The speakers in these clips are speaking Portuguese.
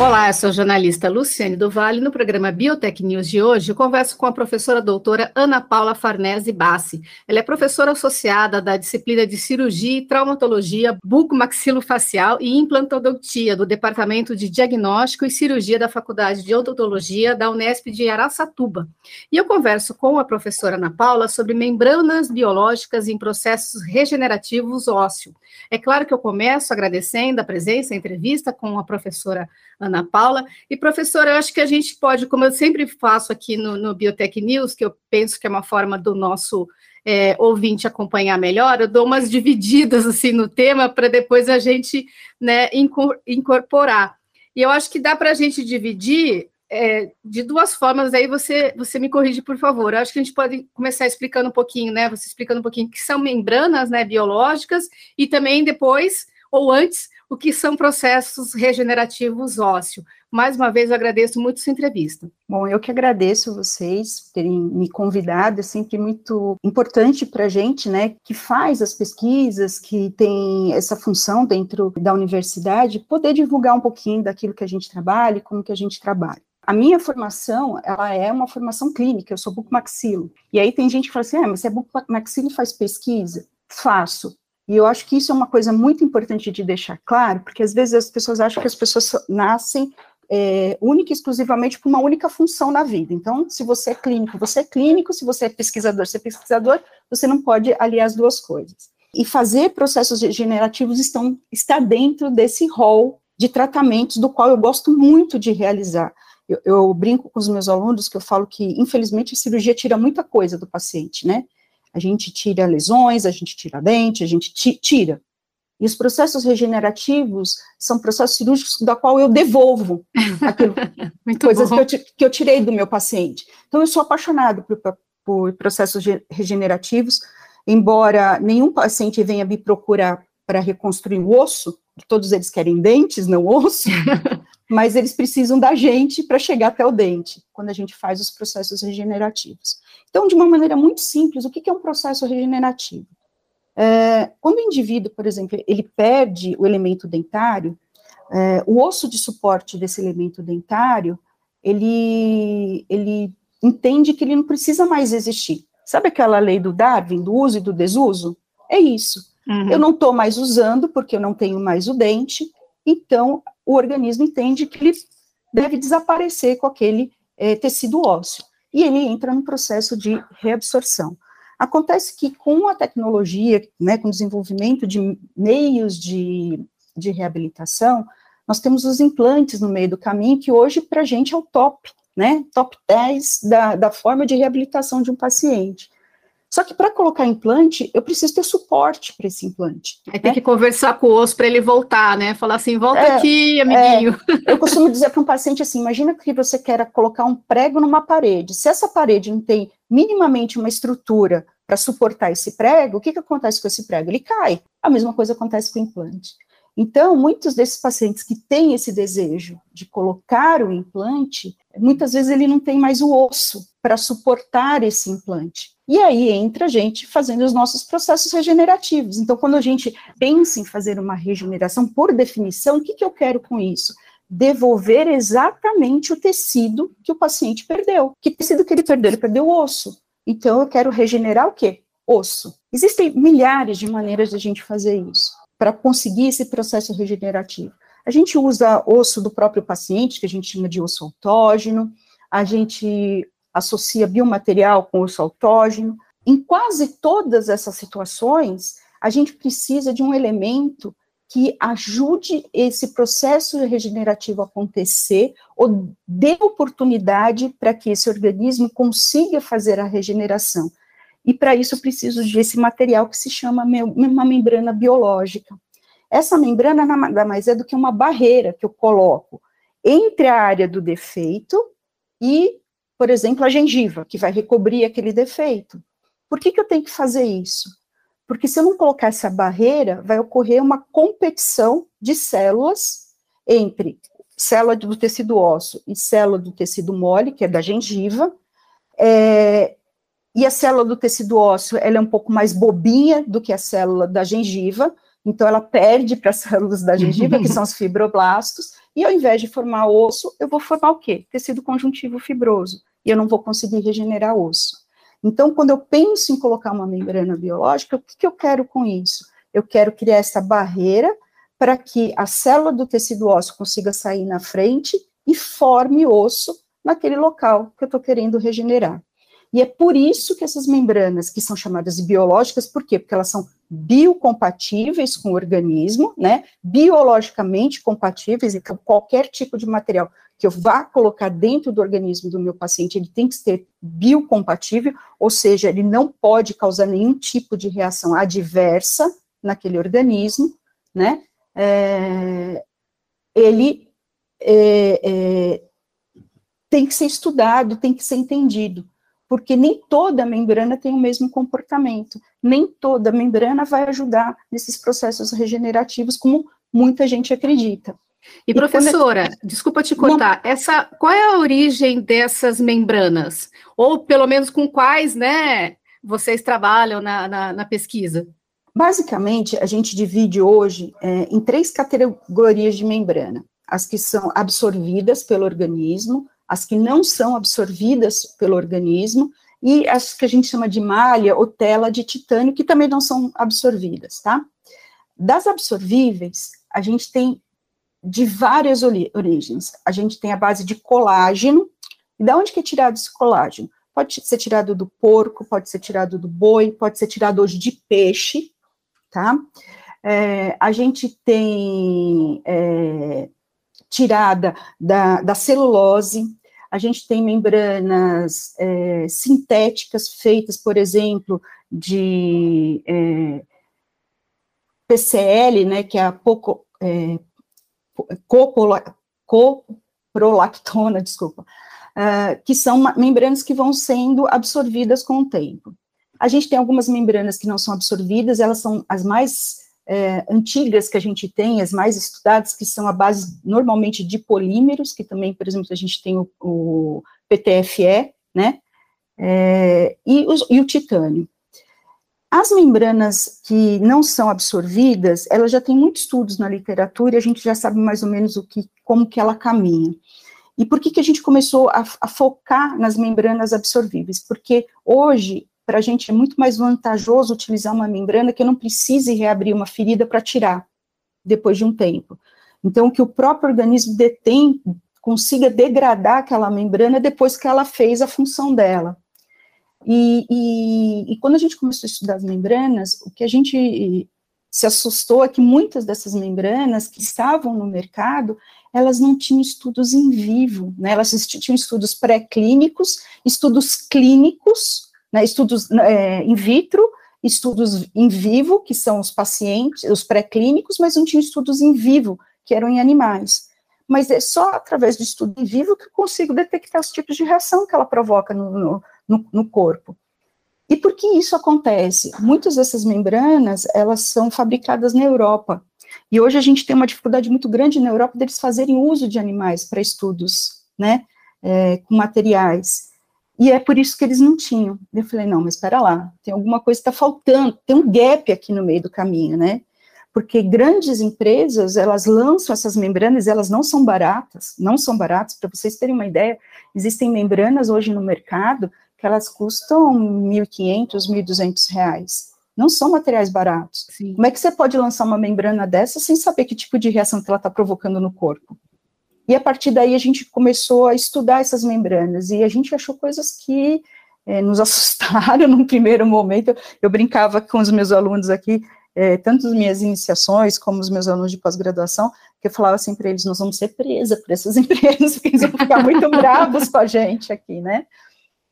Olá, eu sou a jornalista Luciane do Vale. No programa Biotech News de hoje, eu converso com a professora doutora Ana Paula Farnese Bassi. Ela é professora associada da disciplina de Cirurgia e Traumatologia Bucomaxilofacial e Implantodontia do Departamento de Diagnóstico e Cirurgia da Faculdade de Odontologia da Unesp de Araçatuba. E eu converso com a professora Ana Paula sobre membranas biológicas em processos regenerativos ósseo. É claro que eu começo agradecendo a presença, a entrevista com a professora Ana Paula. E, professora, eu acho que a gente pode, como eu sempre faço aqui no, no Biotech News, que eu penso que é uma forma do nosso é, ouvinte acompanhar melhor, eu dou umas divididas assim no tema para depois a gente né, incorporar. E eu acho que dá para a gente dividir é, de duas formas, aí você, você me corrige, por favor. Eu acho que a gente pode começar explicando um pouquinho, né? Você explicando um pouquinho que são membranas né, biológicas e também depois, ou antes, o que são processos regenerativos ósseo. Mais uma vez, eu agradeço muito essa entrevista. Bom, eu que agradeço vocês terem me convidado, é sempre muito importante para a gente, né, que faz as pesquisas, que tem essa função dentro da universidade, poder divulgar um pouquinho daquilo que a gente trabalha e como que a gente trabalha. A minha formação, ela é uma formação clínica, eu sou bucomaxilo. E aí tem gente que fala assim, ah, mas você é bucomaxilo e faz pesquisa? Faço. E eu acho que isso é uma coisa muito importante de deixar claro, porque às vezes as pessoas acham que as pessoas nascem é, única e exclusivamente por uma única função na vida. Então, se você é clínico, você é clínico, se você é pesquisador, você é pesquisador, você não pode aliar as duas coisas. E fazer processos regenerativos estão, está dentro desse rol de tratamentos do qual eu gosto muito de realizar. Eu, eu brinco com os meus alunos que eu falo que, infelizmente, a cirurgia tira muita coisa do paciente, né? A gente tira lesões, a gente tira dente, a gente tira. E os processos regenerativos são processos cirúrgicos da qual eu devolvo aquilo, coisas que eu, que eu, tirei do meu paciente. Então, eu sou apaixonado por, por processos regenerativos, embora nenhum paciente venha me procurar para reconstruir o osso, todos eles querem dentes, não osso, mas eles precisam da gente para chegar até o dente, quando a gente faz os processos regenerativos. Então, de uma maneira muito simples, o que é um processo regenerativo? É, quando o indivíduo, por exemplo, ele perde o elemento dentário, é, o osso de suporte desse elemento dentário, ele, ele entende que ele não precisa mais existir. Sabe aquela lei do Darwin, do uso e do desuso? É isso. Uhum. Eu não estou mais usando porque eu não tenho mais o dente, então o organismo entende que ele deve desaparecer com aquele é, tecido ósseo e ele entra no processo de reabsorção. Acontece que com a tecnologia, né, com o desenvolvimento de meios de, de reabilitação, nós temos os implantes no meio do caminho, que hoje para a gente é o top, né, top 10 da, da forma de reabilitação de um paciente. Só que para colocar implante, eu preciso ter suporte para esse implante. Aí né? tem que conversar com o osso para ele voltar, né? Falar assim, volta é, aqui, amiguinho. É, eu costumo dizer para um paciente assim: imagina que você quer colocar um prego numa parede. Se essa parede não tem minimamente uma estrutura para suportar esse prego, o que, que acontece com esse prego? Ele cai. A mesma coisa acontece com o implante. Então, muitos desses pacientes que têm esse desejo de colocar o implante, muitas vezes ele não tem mais o osso para suportar esse implante. E aí entra a gente fazendo os nossos processos regenerativos. Então, quando a gente pensa em fazer uma regeneração, por definição, o que, que eu quero com isso? Devolver exatamente o tecido que o paciente perdeu. Que tecido que ele perdeu? Ele perdeu o osso. Então, eu quero regenerar o quê? Osso. Existem milhares de maneiras de a gente fazer isso, para conseguir esse processo regenerativo. A gente usa osso do próprio paciente, que a gente chama de osso autógeno, a gente associa biomaterial com osso autógeno. Em quase todas essas situações, a gente precisa de um elemento que ajude esse processo regenerativo a acontecer ou dê oportunidade para que esse organismo consiga fazer a regeneração. E para isso eu preciso desse material que se chama uma membrana biológica. Essa membrana nada mais é do que uma barreira que eu coloco entre a área do defeito e por exemplo, a gengiva, que vai recobrir aquele defeito. Por que, que eu tenho que fazer isso? Porque se eu não colocar essa barreira, vai ocorrer uma competição de células entre célula do tecido ósseo e célula do tecido mole, que é da gengiva, é, e a célula do tecido ósseo, ela é um pouco mais bobinha do que a célula da gengiva, então ela perde para as células da gengiva, que são os fibroblastos, e ao invés de formar osso, eu vou formar o quê? Tecido conjuntivo fibroso, e eu não vou conseguir regenerar osso. Então, quando eu penso em colocar uma membrana biológica, o que, que eu quero com isso? Eu quero criar essa barreira para que a célula do tecido ósseo consiga sair na frente e forme osso naquele local que eu estou querendo regenerar. E é por isso que essas membranas, que são chamadas biológicas, por quê? Porque elas são biocompatíveis com o organismo, né? Biologicamente compatíveis, então qualquer tipo de material que eu vá colocar dentro do organismo do meu paciente, ele tem que ser biocompatível, ou seja, ele não pode causar nenhum tipo de reação adversa naquele organismo, né? É, ele é, é, tem que ser estudado, tem que ser entendido porque nem toda membrana tem o mesmo comportamento, nem toda membrana vai ajudar nesses processos regenerativos, como muita gente acredita. E, e professora, quando... desculpa te cortar, Não... essa, qual é a origem dessas membranas? Ou pelo menos com quais, né, vocês trabalham na, na, na pesquisa? Basicamente, a gente divide hoje é, em três categorias de membrana: as que são absorvidas pelo organismo, as que não são absorvidas pelo organismo, e as que a gente chama de malha ou tela de titânio, que também não são absorvidas, tá? Das absorvíveis, a gente tem de várias origens. A gente tem a base de colágeno, e da onde que é tirado esse colágeno? Pode ser tirado do porco, pode ser tirado do boi, pode ser tirado hoje de peixe, tá? É, a gente tem é, tirada da, da celulose, a gente tem membranas é, sintéticas feitas, por exemplo, de é, PCL, né, que é a poco, é, coprolactona, desculpa, uh, que são membranas que vão sendo absorvidas com o tempo. A gente tem algumas membranas que não são absorvidas, elas são as mais é, antigas que a gente tem, as mais estudadas, que são a base normalmente de polímeros, que também, por exemplo, a gente tem o, o PTFE, né, é, e, os, e o titânio. As membranas que não são absorvidas, elas já têm muitos estudos na literatura e a gente já sabe mais ou menos o que, como que ela caminha. E por que, que a gente começou a, a focar nas membranas absorvíveis? Porque hoje para a gente é muito mais vantajoso utilizar uma membrana que eu não precise reabrir uma ferida para tirar depois de um tempo. Então, que o próprio organismo detém, consiga degradar aquela membrana depois que ela fez a função dela. E, e, e, quando a gente começou a estudar as membranas, o que a gente se assustou é que muitas dessas membranas que estavam no mercado, elas não tinham estudos em vivo, né? Elas tinham estudos pré-clínicos, estudos clínicos, né, estudos é, in vitro, estudos em vivo, que são os pacientes, os pré-clínicos, mas não tinha estudos em vivo, que eram em animais. Mas é só através do estudo em vivo que eu consigo detectar os tipos de reação que ela provoca no, no, no corpo. E por que isso acontece? Muitas dessas membranas, elas são fabricadas na Europa. E hoje a gente tem uma dificuldade muito grande na Europa deles fazerem uso de animais para estudos, né, é, com materiais. E é por isso que eles não tinham. Eu falei, não, mas espera lá, tem alguma coisa que está faltando, tem um gap aqui no meio do caminho, né? Porque grandes empresas, elas lançam essas membranas, elas não são baratas, não são baratas, para vocês terem uma ideia, existem membranas hoje no mercado que elas custam 1.500, 1.200 reais. Não são materiais baratos. Sim. Como é que você pode lançar uma membrana dessa sem saber que tipo de reação que ela está provocando no corpo? E a partir daí a gente começou a estudar essas membranas e a gente achou coisas que é, nos assustaram num primeiro momento. Eu, brincava com os meus alunos aqui, é, tanto as minhas iniciações como os meus alunos de pós-graduação, que eu falava assim para eles: nós vamos ser presa por essas empresas, porque eles vão ficar muito bravos com a gente aqui, né?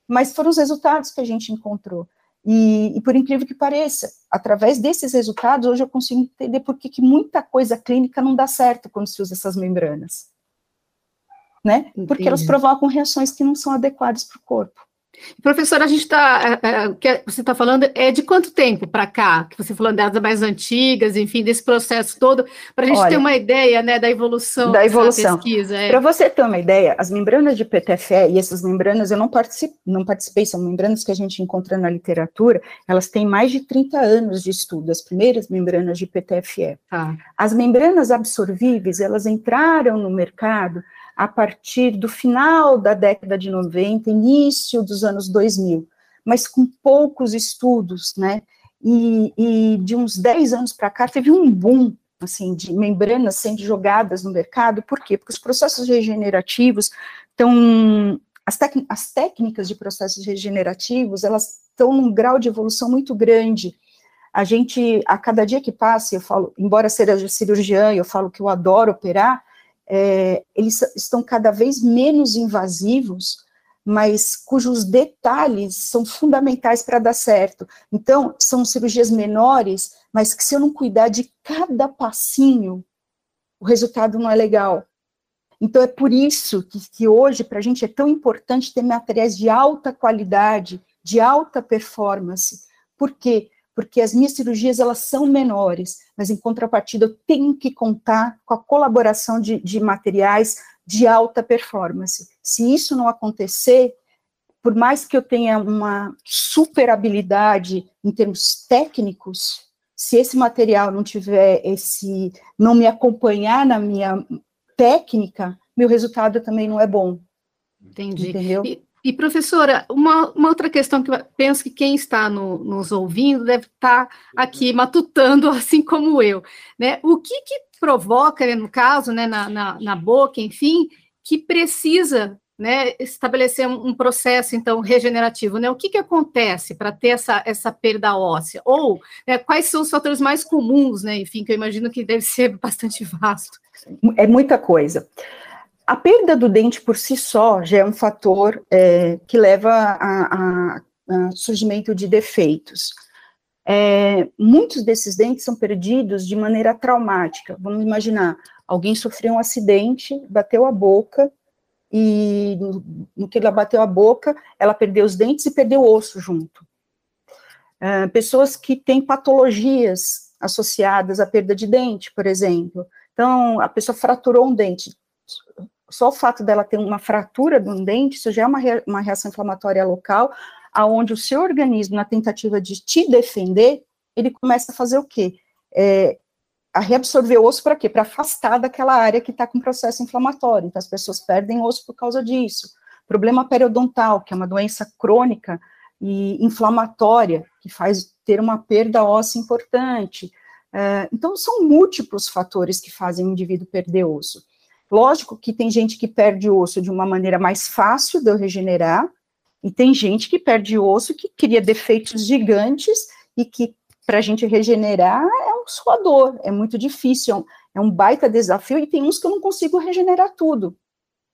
Mas foram os resultados que a gente encontrou. E, e, por incrível que pareça, através desses resultados, hoje eu consigo entender por que muita coisa clínica não dá certo quando se usa essas membranas né? Entendi. Porque elas provocam reações que não são adequadas para o corpo. Professora, a gente está, é, é, o que você está falando é de quanto tempo para cá? Que você falando das mais antigas, enfim, desse processo todo, para a gente Olha, ter uma ideia, né, da evolução da evolução. pesquisa. É. Para você ter uma ideia, as membranas de PTFE e essas membranas eu não participei, não participei, são membranas que a gente encontra na literatura, elas têm mais de 30 anos de estudo, as primeiras membranas de PTFE. Ah. As membranas absorvíveis, elas entraram no mercado a partir do final da década de 90, início dos anos 2000, mas com poucos estudos, né? E, e de uns 10 anos para cá teve um boom assim de membranas sendo jogadas no mercado. Por quê? Porque os processos regenerativos estão as, as técnicas de processos regenerativos elas estão num grau de evolução muito grande. A gente, a cada dia que passa, eu falo, embora seja cirurgiã, eu falo que eu adoro operar, é, eles estão cada vez menos invasivos, mas cujos detalhes são fundamentais para dar certo. Então, são cirurgias menores, mas que se eu não cuidar de cada passinho, o resultado não é legal. Então, é por isso que, que hoje, para a gente, é tão importante ter materiais de alta qualidade, de alta performance. Por quê? Porque as minhas cirurgias elas são menores, mas em contrapartida eu tenho que contar com a colaboração de, de materiais de alta performance. Se isso não acontecer, por mais que eu tenha uma super habilidade em termos técnicos, se esse material não tiver esse, não me acompanhar na minha técnica, meu resultado também não é bom. Entendi. Entendeu? E, e, professora, uma, uma, outra questão que eu penso que quem está no, nos ouvindo deve estar aqui matutando, assim como eu, né? O que, que provoca, né, no caso, né, na, na, na, boca, enfim, que precisa né, estabelecer um, um, processo, então, regenerativo, né? O que, que acontece para ter essa, essa perda óssea? Ou né, quais são os fatores mais comuns, né? Enfim, que eu imagino que deve ser bastante vasto. É muita coisa. A perda do dente por si só já é um fator é, que leva a, a, a, surgimento de defeitos. É, muitos desses dentes são perdidos de maneira traumática. Vamos imaginar, alguém sofreu um acidente, bateu a boca, e no, que ela bateu a boca, ela perdeu os dentes e perdeu o osso junto. É, pessoas que têm patologias associadas à perda de dente, por exemplo. Então, a pessoa fraturou um dente, só o fato dela ter uma fratura de um dente, isso já é uma, uma reação inflamatória local, aonde o seu organismo, na tentativa de te defender, ele começa a fazer o quê? É, a reabsorver osso para quê? Para afastar daquela área que está com processo inflamatório. Então, as pessoas perdem osso por causa disso. Problema periodontal, que é uma doença crônica e inflamatória, que faz ter uma perda óssea importante. É, então, são múltiplos fatores que fazem o indivíduo perder osso. Lógico que tem gente que perde osso de uma maneira mais fácil de eu regenerar, e tem gente que perde osso que cria defeitos gigantes e que para a gente regenerar é um suador, é muito difícil, é um, baita desafio, e tem uns que eu não consigo regenerar tudo.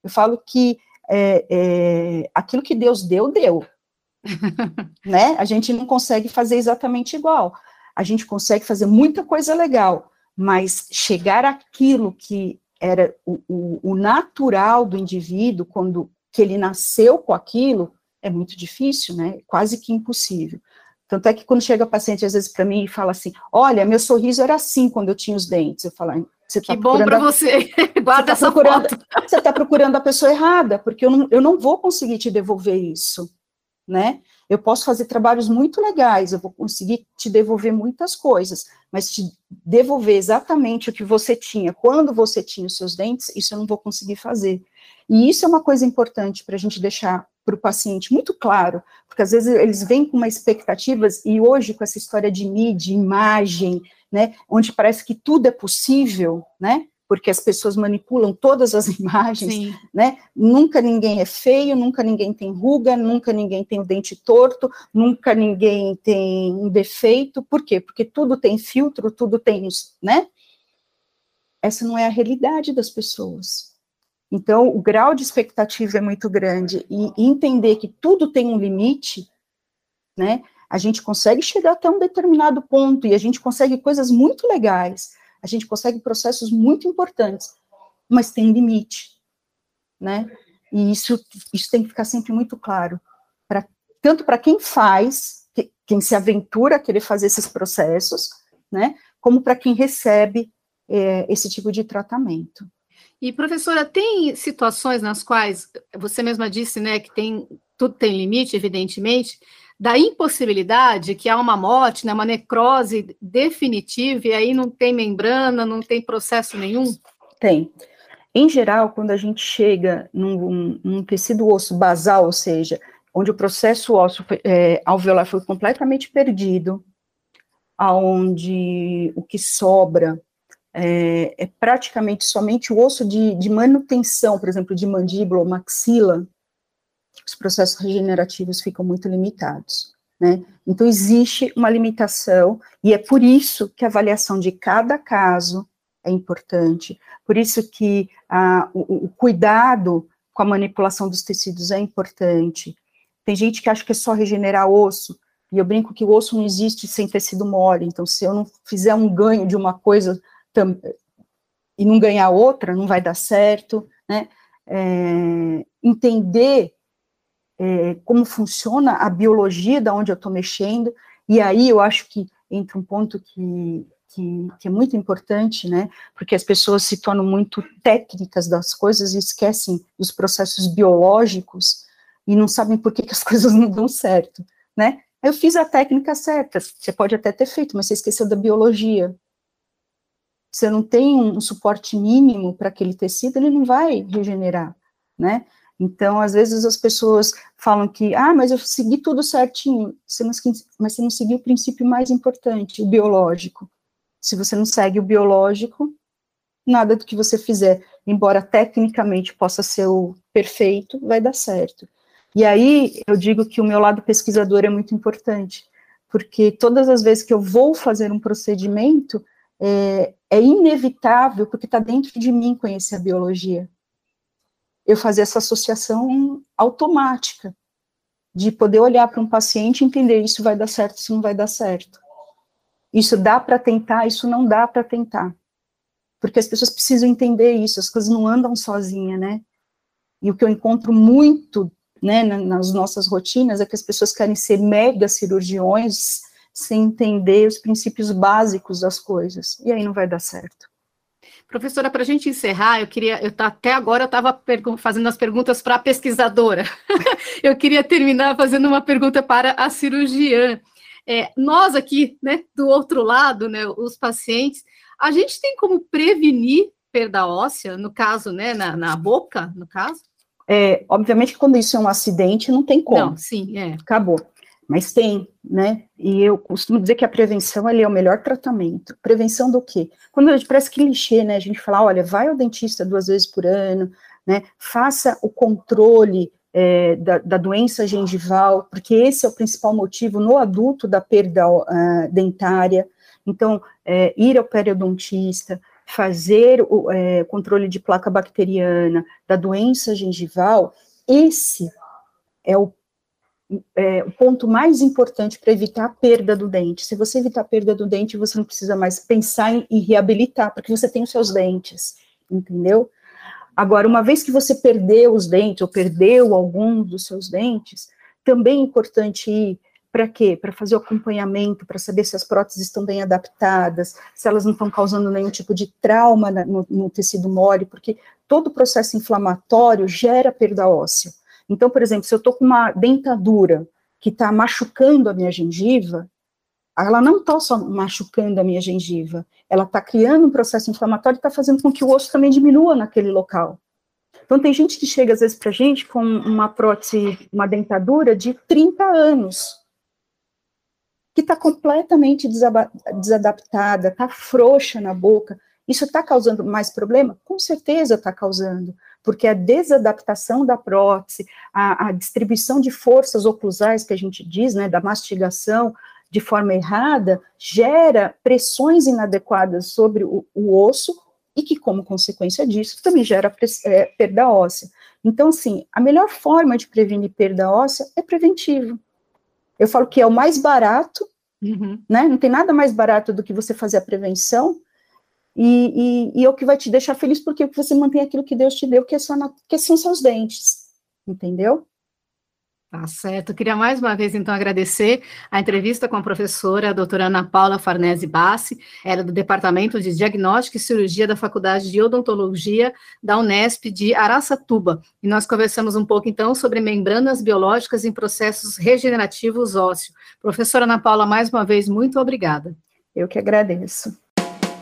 Eu falo que é, é, aquilo que Deus deu, deu. né? A gente não consegue fazer exatamente igual. A gente consegue fazer muita coisa legal, mas chegar àquilo que era o, o, o natural do indivíduo, quando que ele nasceu com aquilo, é muito difícil, né? Quase que impossível. Tanto é que quando chega paciente, às vezes, para mim, e fala assim: Olha, meu sorriso era assim quando eu tinha os dentes. Eu falo, você tá que bom para você. Guarda você tá procurando, foto. Você está procurando a pessoa errada, porque eu não, eu não vou conseguir te devolver isso, né? Eu posso fazer trabalhos muito legais, eu vou conseguir te devolver muitas coisas, mas te devolver exatamente o que você tinha quando você tinha os seus dentes, isso eu não vou conseguir fazer. E isso é uma coisa importante para a gente deixar para o paciente muito claro, porque às vezes eles vêm com uma expectativas, e hoje com essa história de mídia, imagem, né, onde parece que tudo é possível, né, porque as pessoas manipulam todas as imagens, Sim. né? Nunca ninguém é feio, nunca ninguém tem ruga, nunca ninguém tem o dente torto, nunca ninguém tem um defeito. Por quê? Porque tudo tem filtro, tudo tem, né? Essa não é a realidade das pessoas. Então, o grau de expectativa é muito grande e entender que tudo tem um limite, né? A gente consegue chegar até um determinado ponto e a gente consegue coisas muito legais a gente consegue processos muito importantes, mas tem limite, né? E isso, isso tem que ficar sempre muito claro para tanto para quem faz, quem se aventura a querer fazer esses processos, né, como para quem recebe é, esse tipo de tratamento. E professora, tem situações nas quais você mesma disse, né, que tem tudo tem limite, evidentemente, da impossibilidade que há uma morte, né, uma necrose definitiva e aí não tem membrana, não tem processo nenhum? Tem. Em geral, quando a gente chega num, num tecido osso basal, ou seja, onde o processo ósseo é, alveolar foi completamente perdido, aonde o que sobra é, é, praticamente somente o osso de, de, manutenção, por exemplo, de mandíbula ou maxila, os processos regenerativos ficam muito limitados. Né? Então, existe uma limitação, e é por isso que a avaliação de cada caso é importante, por isso que a, o, o cuidado com a manipulação dos tecidos é importante. Tem gente que acha que é só regenerar osso, e eu brinco que o osso não existe sem tecido mole, então se eu não fizer um ganho de uma coisa e não ganhar outra, não vai dar certo, né? É, entender é, como funciona a biologia da onde eu estou mexendo, e aí eu acho que entra um ponto que que, que, é muito importante, né, porque as pessoas se tornam muito técnicas das coisas e esquecem dos processos biológicos e não sabem por que, que as coisas não dão certo, né. Eu fiz a técnica certa, você pode até ter feito, mas você esqueceu da biologia. Você não tem um, um suporte mínimo para aquele tecido, ele não vai regenerar, né. Então, às vezes as pessoas falam que, ah, mas eu segui tudo certinho, mas você não seguiu o princípio mais importante, o biológico. Se você não segue o biológico, nada do que você fizer, embora tecnicamente possa ser o perfeito, vai dar certo. E aí eu digo que o meu lado pesquisador é muito importante, porque todas as vezes que eu vou fazer um procedimento, é, é inevitável, porque está dentro de mim conhecer a biologia. Eu fazer essa associação automática, de poder olhar para um paciente e entender isso vai dar certo, isso não vai dar certo. Isso dá para tentar, isso não dá para tentar. Porque as pessoas precisam entender isso, as coisas não andam sozinhas, né? E o que eu encontro muito, né, nas nossas rotinas é que as pessoas querem ser mega cirurgiões sem entender os princípios básicos das coisas. E aí não vai dar certo. Professora, para a gente encerrar, eu queria, eu até agora eu estava fazendo as perguntas para a pesquisadora. eu queria terminar fazendo uma pergunta para a cirurgiã. É, nós aqui, né, do outro lado, né, os pacientes, a gente tem como prevenir perda óssea, no caso, né, na, na boca, no caso? É, obviamente quando isso é um acidente, não tem como. Não, sim, é. Acabou. Mas tem, né? E eu costumo dizer que a prevenção é o melhor tratamento. Prevenção do quê? Quando parece que clichê, né? A gente fala, olha, vai ao dentista duas vezes por ano, né? Faça o controle é, da, da, doença gengival, porque esse é o principal motivo no adulto da perda uh, dentária. Então, é, ir ao periodontista, fazer o é, controle de placa bacteriana da doença gengival, esse é o, é, o ponto mais importante para evitar a perda do dente. Se você evitar a perda do dente, você não precisa mais pensar em, em reabilitar, porque você tem os seus dentes, entendeu? Agora, uma vez que você perdeu os dentes, ou perdeu alguns dos seus dentes, também é importante ir para quê? Para fazer o acompanhamento, para saber se as próteses estão bem adaptadas, se elas não estão causando nenhum tipo de trauma no, no tecido mole, porque todo processo inflamatório gera perda óssea. Então, por exemplo, se eu estou com uma dentadura que está machucando a minha gengiva, ela não está só machucando a minha gengiva, ela está criando um processo inflamatório e está fazendo com que o osso também diminua naquele local. Então, tem gente que chega às vezes para a gente com uma prótese, uma dentadura de 30 anos, que está completamente desadaptada, está frouxa na boca. Isso está causando mais problema? Com certeza está causando, porque a desadaptação da prótese, a, a, distribuição de forças oclusais, que a gente diz, né, da mastigação, de forma errada, gera pressões inadequadas sobre o, o osso e que, como consequência disso, também gera é, perda óssea. Então, assim, a melhor forma de prevenir perda óssea é preventivo. Eu falo que é o mais barato, uhum. né? Não tem nada mais barato do que você fazer a prevenção, e, e, e, é o que vai te deixar feliz, porque você mantém aquilo que Deus te deu, que, é só na, que são seus dentes, entendeu? Tá certo. Queria mais uma vez, então, agradecer a entrevista com a professora a doutora Ana Paula Farnese Bassi, ela é do Departamento de Diagnóstico e Cirurgia da Faculdade de Odontologia da Unesp de Araçatuba. E nós conversamos um pouco, então, sobre membranas biológicas em processos regenerativos ósseos. Professora Ana Paula, mais uma vez, muito obrigada. Eu que agradeço.